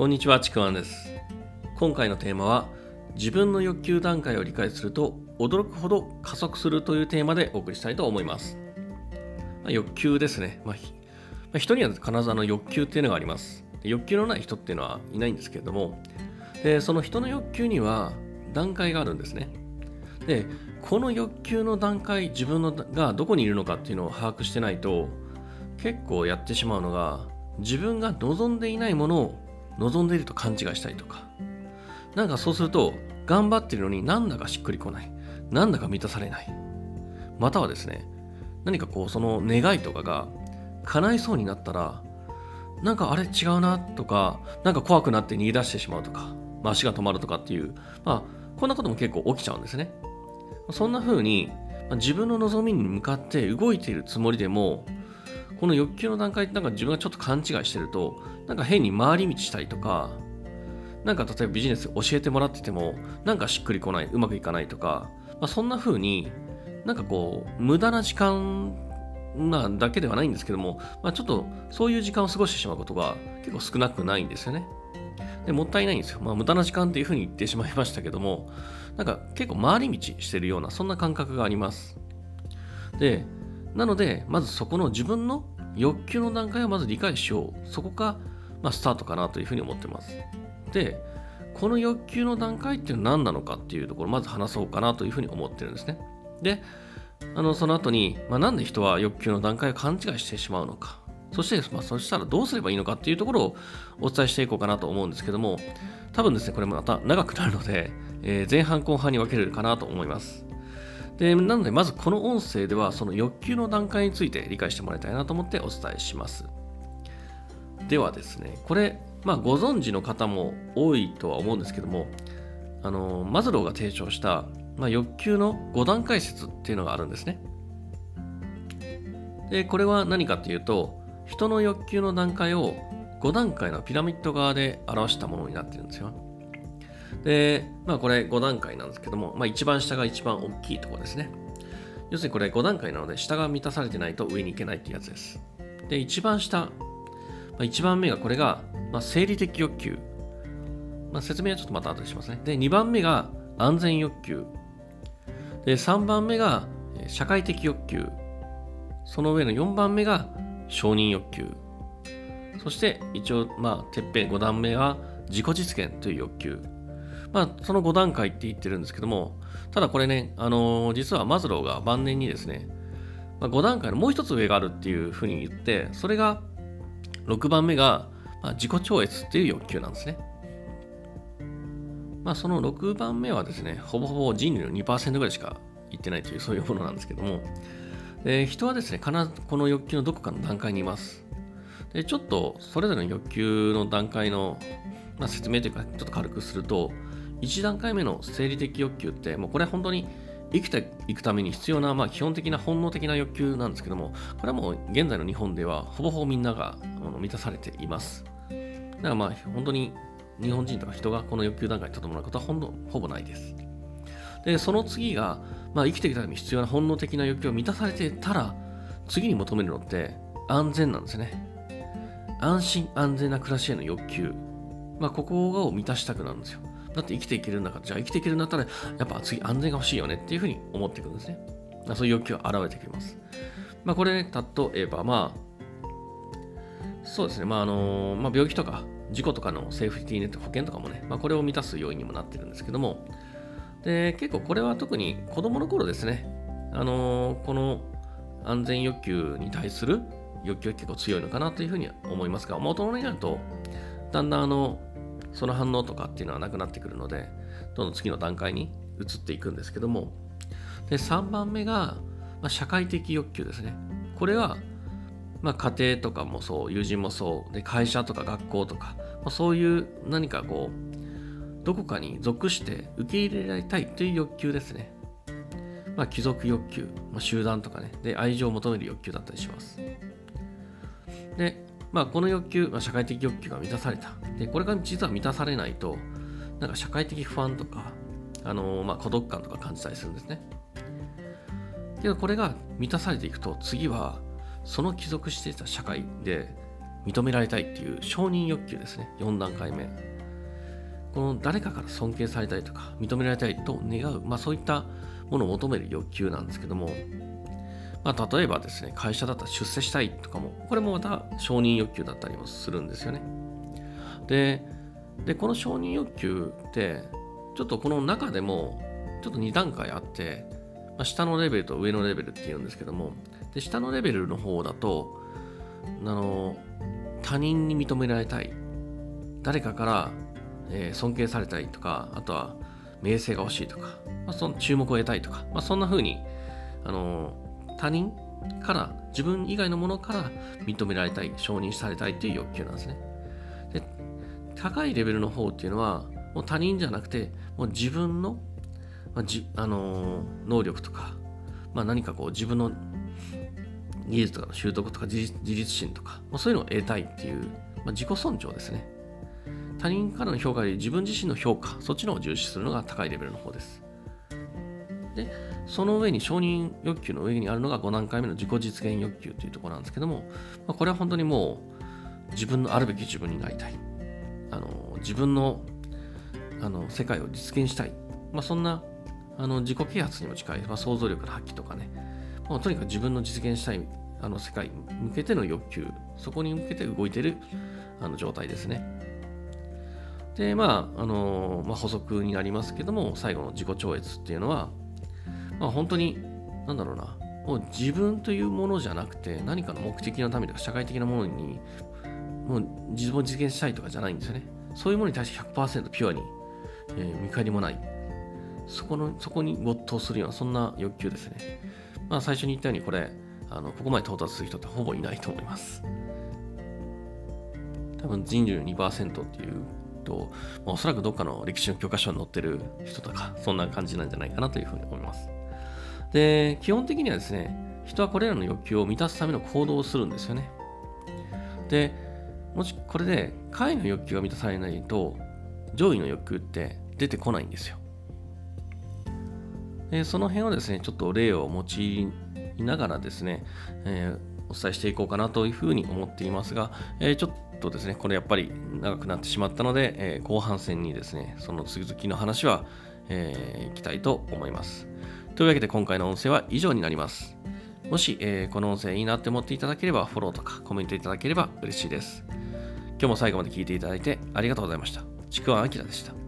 こんにちは、ちくわんです。今回のテーマは、自分の欲求段階を理解すると驚くほど加速するというテーマでお送りしたいと思います。まあ、欲求ですね。まあ、まあ人には必ずあの欲求っていうのがあります。欲求のない人っていうのはいないんですけれども、でその人の欲求には段階があるんですね。で、この欲求の段階、自分のがどこにいるのかっていうのを把握してないと、結構やってしまうのが、自分が望んでいないものを望んでいると勘違いしたりとか、なんかそうすると、頑張ってるのになんだかしっくりこない。なんだか満たされない。またはですね、何かこう、その願いとかが叶いそうになったら、なんかあれ違うなとか、なんか怖くなって逃げ出してしまうとか、まあ、足が止まるとかっていう、まあ、こんなことも結構起きちゃうんですね。そんな風に、自分の望みに向かって動いているつもりでも、この欲求の段階ってなんか自分がちょっと勘違いしてると、なんか変に回り道したりとか、なんか例えばビジネス教えてもらってても、なんかしっくりこない、うまくいかないとか、まあ、そんな風になんかこう、無駄な時間、まあ、だけではないんですけども、まあ、ちょっとそういう時間を過ごしてしまうことが結構少なくないんですよね。でもったいないんですよ。まあ、無駄な時間っていう風に言ってしまいましたけども、なんか結構回り道してるような、そんな感覚があります。で、なので、まずそこの自分の欲求の段階をまず理解しよう。そこが、まあ、スタートかなというふうに思ってます。で、この欲求の段階っていうのは何なのかっていうところをまず話そうかなというふうに思ってるんですね。で、あのその後に、まあ、なんで人は欲求の段階を勘違いしてしまうのか。そして、まあ、そしたらどうすればいいのかっていうところをお伝えしていこうかなと思うんですけども、多分ですね、これもまた長くなるので、えー前半後半に分けるかなと思います。でなので、まずこの音声では、その欲求の段階について理解してもらいたいなと思ってお伝えします。ではですね、これ、まあ、ご存知の方も多いとは思うんですけども、あのマズローが提唱した、まあ、欲求の5段階説っていうのがあるんですね。で、これは何かっていうと、人の欲求の段階を5段階のピラミッド側で表したものになってるんですよ。で、まあこれ5段階なんですけども、まあ一番下が一番大きいところですね。要するにこれ5段階なので、下が満たされてないと上に行けないっていうやつです。で、一番下、まあ、1番目がこれが、まあ、生理的欲求。まあ、説明はちょっとまた後でしますね。で、2番目が安全欲求。で、3番目が社会的欲求。その上の4番目が承認欲求。そして一応、まあ、てっぺん5段目は自己実現という欲求。まあ、その5段階って言ってるんですけども、ただこれね、あのー実はマズローが晩年にですね、まあ、5段階のもう一つ上があるっていうふうに言って、それが6番目が、まあ、自己超越っていう欲求なんですね。まあ、その6番目はですね、ほぼほぼ人類の2%ぐらいしか言ってないというそういうものなんですけども、で人はですね、必ずこの欲求のどこかの段階にいます。でちょっとそれぞれの欲求の段階の、まあ、説明というか、ちょっと軽くすると、1段階目の生理的欲求って、もうこれは本当に生きていくために必要な、まあ、基本的な本能的な欲求なんですけども、これはもう現在の日本ではほぼほぼみんなが満たされています。だからまあ本当に日本人とか人がこの欲求段階にとどまることはほんのほぼないです。で、その次が、まあ、生きていくために必要な本能的な欲求を満たされてたら、次に求めるのって安全なんですね。安心安全な暮らしへの欲求。まあ、ここを満たしたくなるんですよ。だって生きていけるんだから、じゃあ生きていけるんだったら、やっぱ次安全が欲しいよねっていうふうに思っていくんですね。そういう欲求が現れてきます。まあ、これね、例えば、まあ、そうですね、まああのまあ、病気とか事故とかのセーフティーネット保険とかもね、まあ、これを満たす要因にもなってるんですけども、で結構これは特に子供の頃ですね、あのこの安全欲求に対する欲求が結構強いのかなというふうに思いますが、まあ大人になると、だんだんあのその反応とかっていうのはなくなってくるので、どんどん次の段階に移っていくんですけども、で3番目が、まあ、社会的欲求ですね。これは、まあ、家庭とかもそう、友人もそう、で会社とか学校とか、まあ、そういう何かこう、どこかに属して受け入れられたいという欲求ですね。まあ、貴族欲求、まあ、集団とかね、で愛情を求める欲求だったりします。で、まあ、この欲求、まあ、社会的欲求が満たされた。で、これが実は満たされないと、なんか社会的不安とか、あのーまあ、孤独感とか感じたりするんですね。けどこれが満たされていくと、次は、その帰属していた社会で、認められたいっていう承認欲求ですね。4段階目。この誰かから尊敬されたいとか認められたいと願う、まあそういったものを求める欲求なんですけども、まあ例えばですね、会社だったら出世したいとかも、これもまた承認欲求だったりもするんですよね。で、でこの承認欲求って、ちょっとこの中でも、ちょっと2段階あって、まあ、下のレベルと上のレベルっていうんですけども、で下のレベルの方だと、あの他人に認められたい誰かから、えー、尊敬されたいとかあとは名声が欲しいとか、まあ、その注目を得たいとか、まあ、そんな風にあの他人から自分以外のものから認められたい承認されたいという欲求なんですねで高いレベルの方っていうのはもう他人じゃなくてもう自分の、まあじあの能力とか、まあ、何かこう自分の技術とかの習得とか自立心とか、まあ、そういうのを得たいっていう、まあ、自己尊重ですね。他人からの評価より自分自身の評価、そっちのを重視するのが高いレベルの方です。で、その上に承認欲求の上にあるのが5段階目の自己実現欲求というところなんですけども、まあ、これは本当にもう自分のあるべき自分になりたい。あの自分のあの世界を実現したい。まあ、そんなあの自己啓発にも近い、まあ、想像力の発揮とかね、まあ、とにかく自分の実現したいあの世界に向けての欲求、そこに向けて動いてるあの状態ですね。で、まあ、あのまあ、補足になりますけども、最後の自己超越っていうのは、まあ、本当に、なんだろうな、もう自分というものじゃなくて、何かの目的のためとか社会的なものに、もう自分を実現したいとかじゃないんですよね。そういうものに対して100%ピュアに、えー、見返りもない。そこの、そこに没頭するような、そんな欲求ですね。まあ、最初に言ったように、これ、あのここまで到達する人ってほぼいないと思います。多分人類の2%っていうと、まあ、おそらくどっかの歴史の教科書に載ってる人とか、そんな感じなんじゃないかなというふうに思います。で、基本的にはですね、人はこれらの欲求を満たすための行動をするんですよね。で、もしこれで下位の欲求が満たされないと、上位の欲求って出てこないんですよ。でその辺をですね、ちょっと例を用いながらですね、えー、お伝えしていこうかなというふうに思っていますが、えー、ちょっとですね、これやっぱり長くなってしまったので、えー、後半戦にですね、その続きの話は、えー、いきたいと思います。というわけで今回の音声は以上になります。もし、えー、この音声いいなって思っていただければ、フォローとかコメントいただければ嬉しいです。今日も最後まで聞いていただいてありがとうございました。ちくわあきらでした。